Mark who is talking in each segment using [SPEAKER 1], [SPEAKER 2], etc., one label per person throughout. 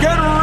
[SPEAKER 1] get ready.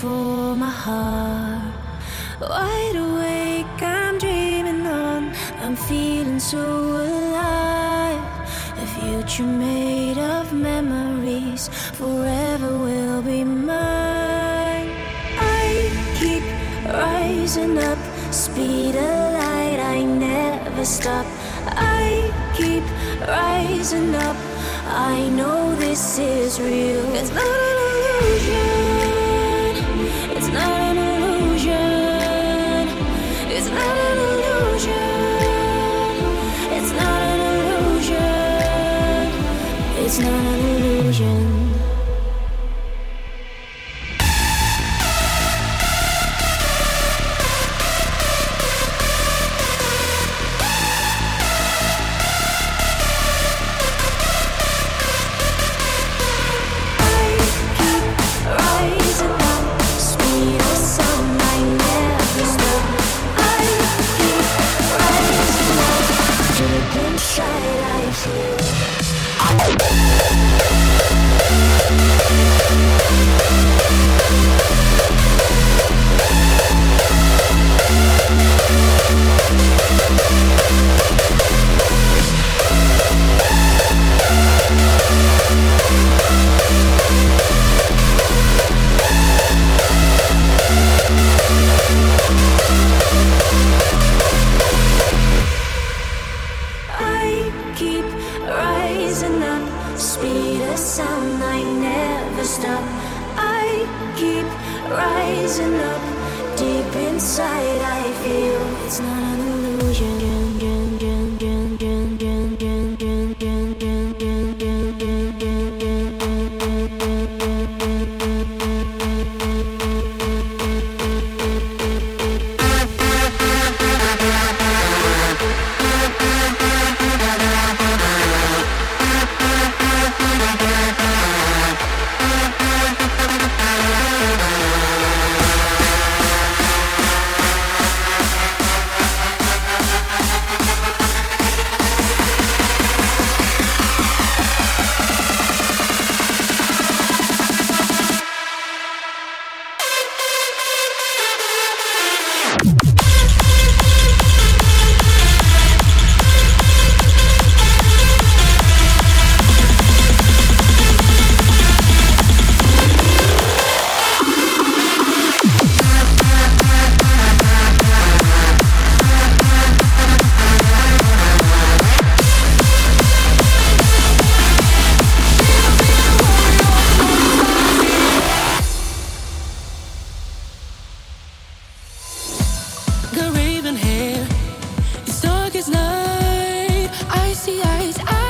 [SPEAKER 2] for
[SPEAKER 3] my heart. Wide awake, I'm dreaming on. I'm feeling so alive. A future made of memories forever will be mine. I keep rising up, speed of light, I never stop. I keep rising up. I know this is real. It's not an illusion. not an illusion. See eyes. I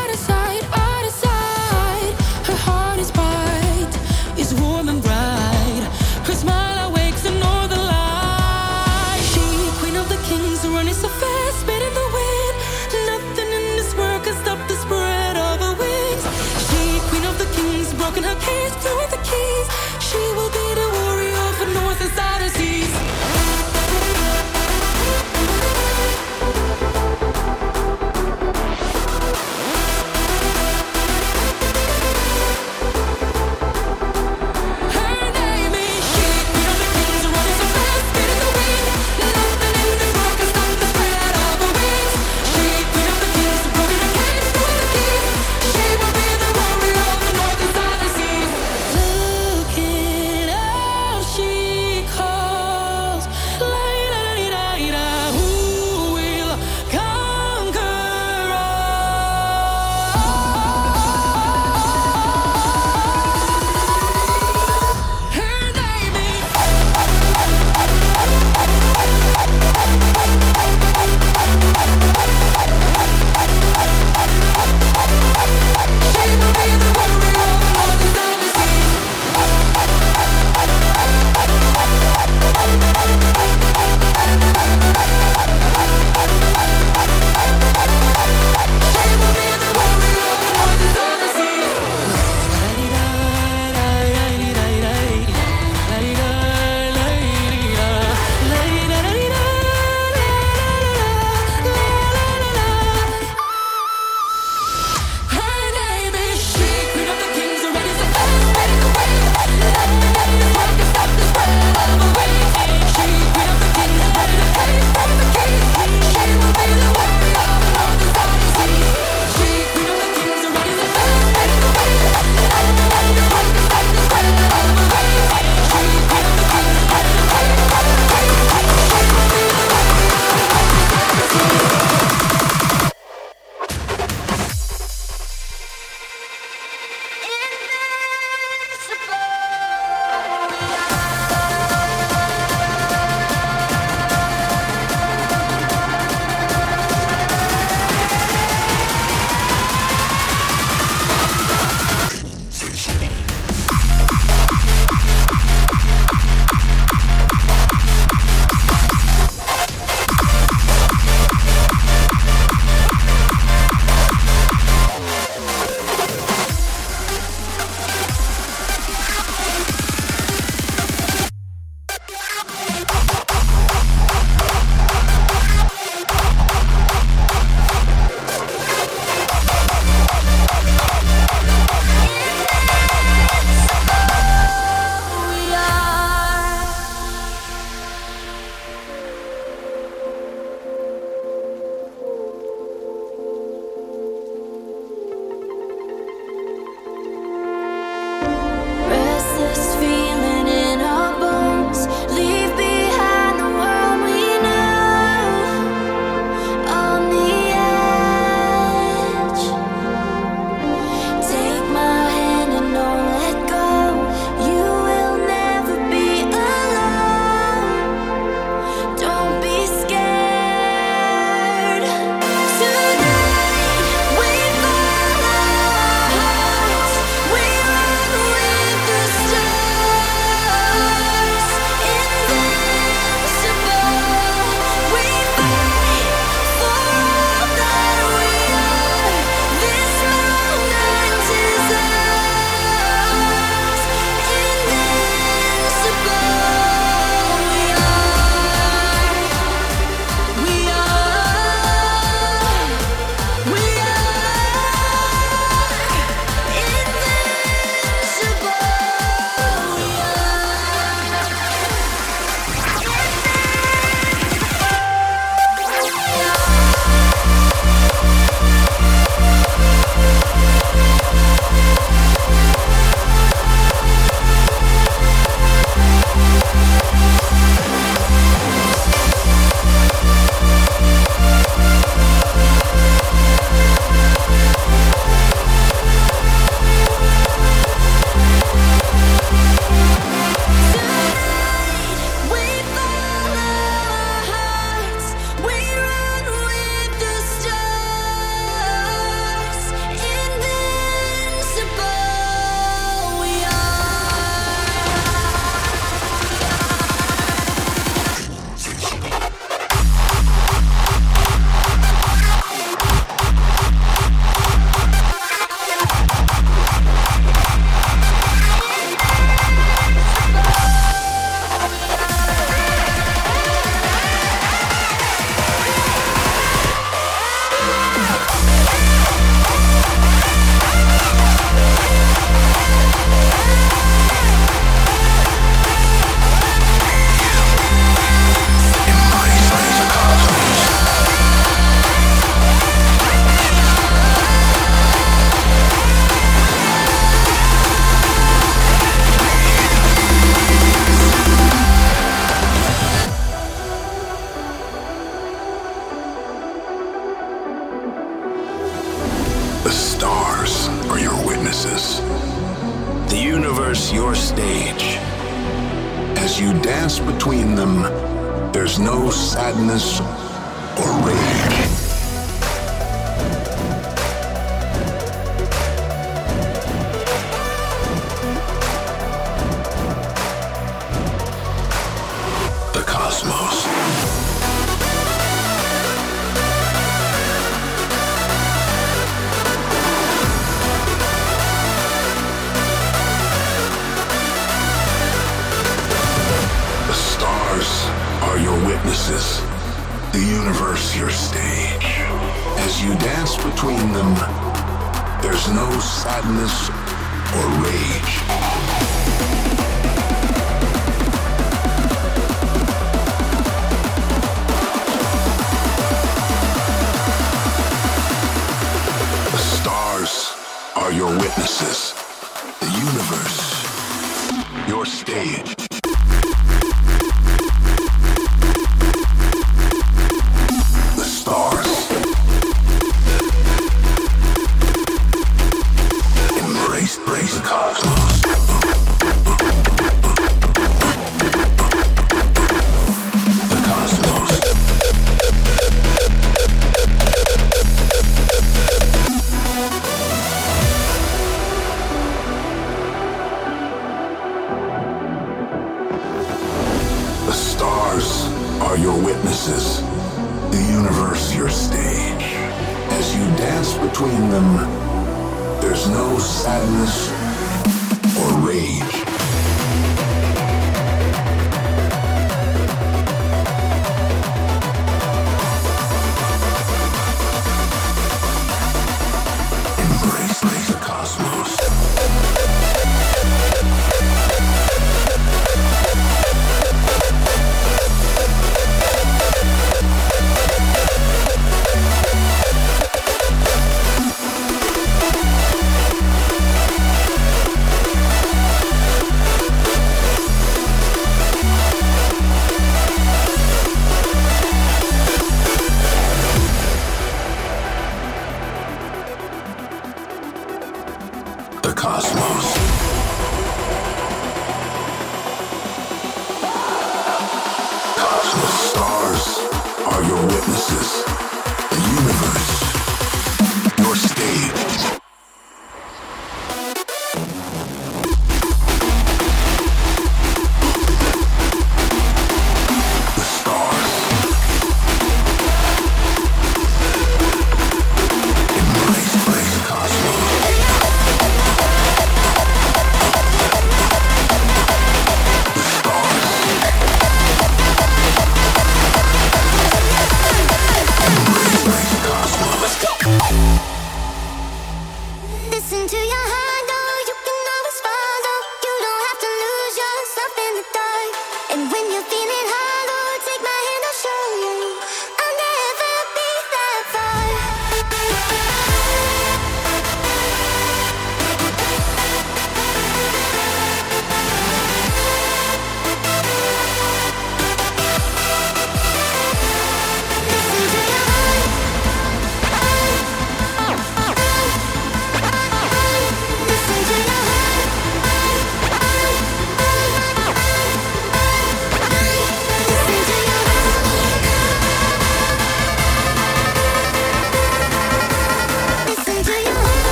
[SPEAKER 4] your stage.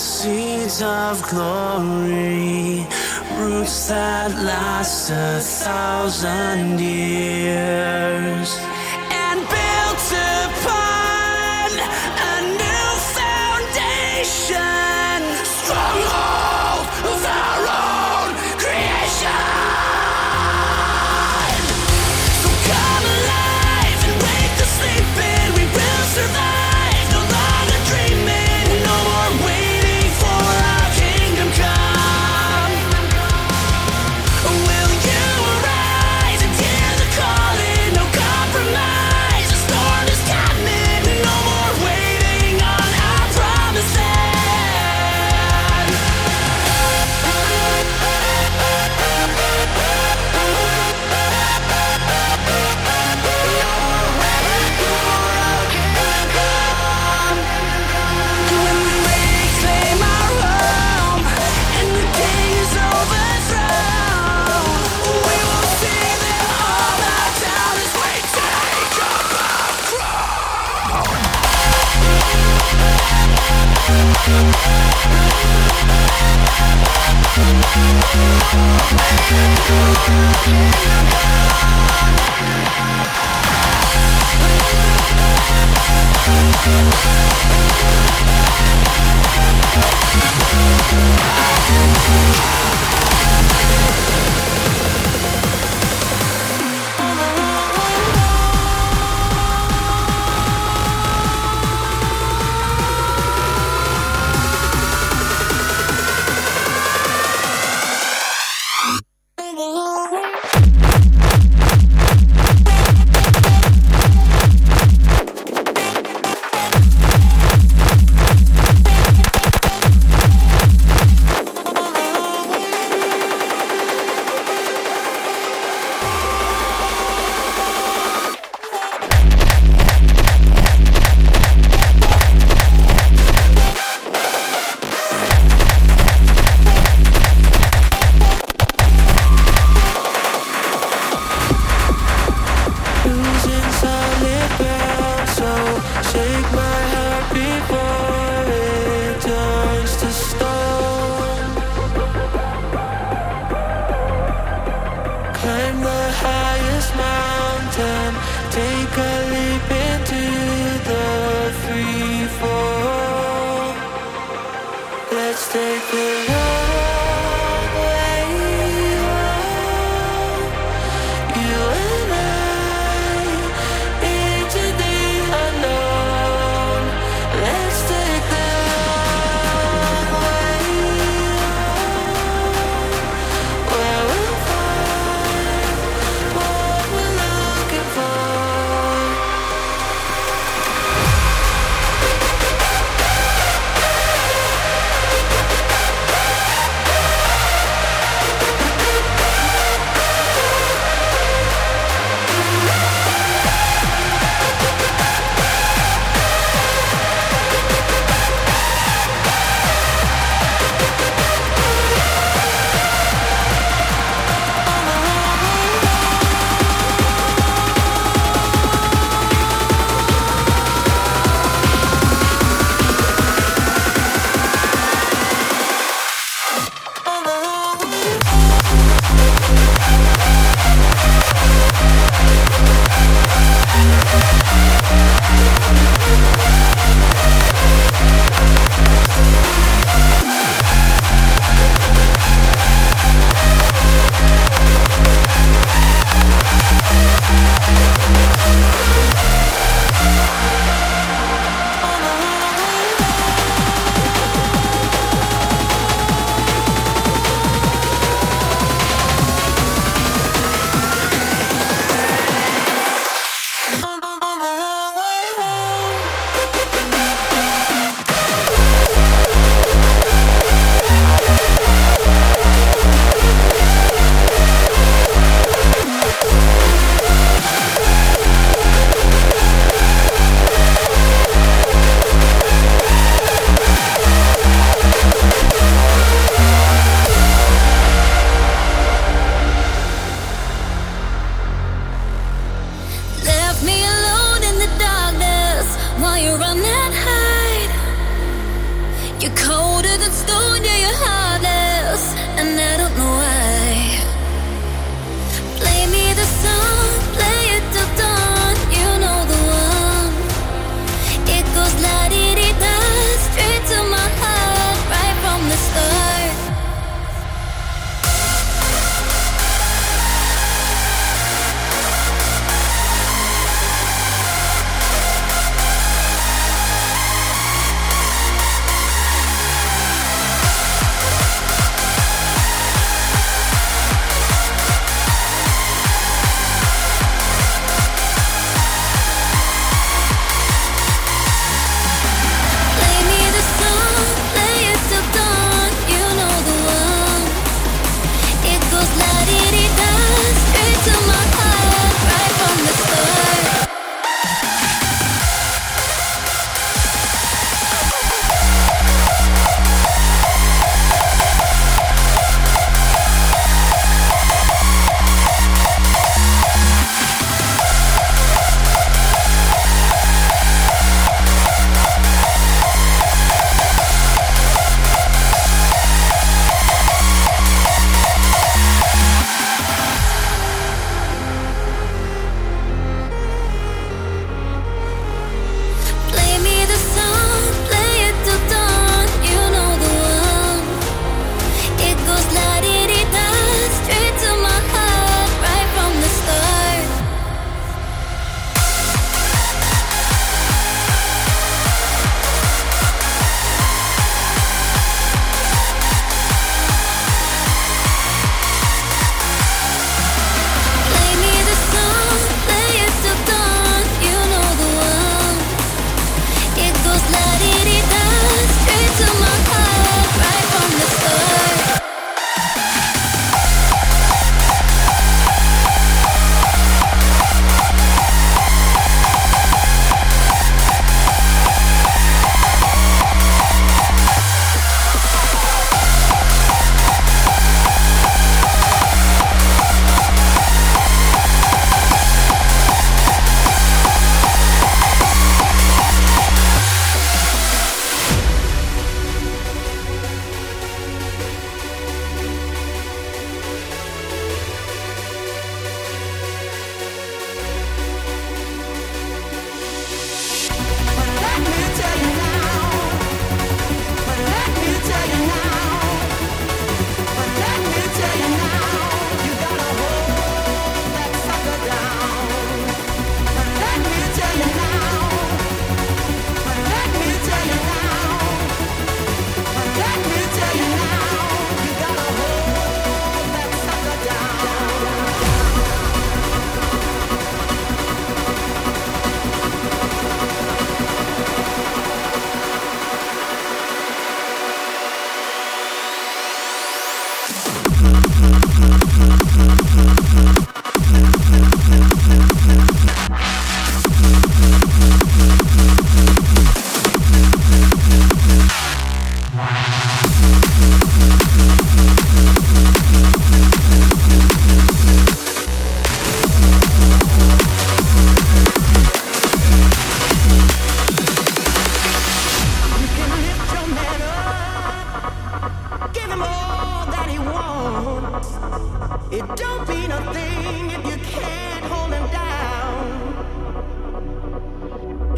[SPEAKER 5] Seeds of glory, roots that last a thousand years.
[SPEAKER 1] Losing solid ground, so shake my heart before it turns to stone. Climb the highest mountain, take a leap into the free fall. Let's take the long way home. You and I into the unknown. Let's take the long way home, where we'll find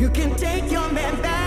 [SPEAKER 6] Let me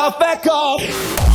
[SPEAKER 6] lose my mind.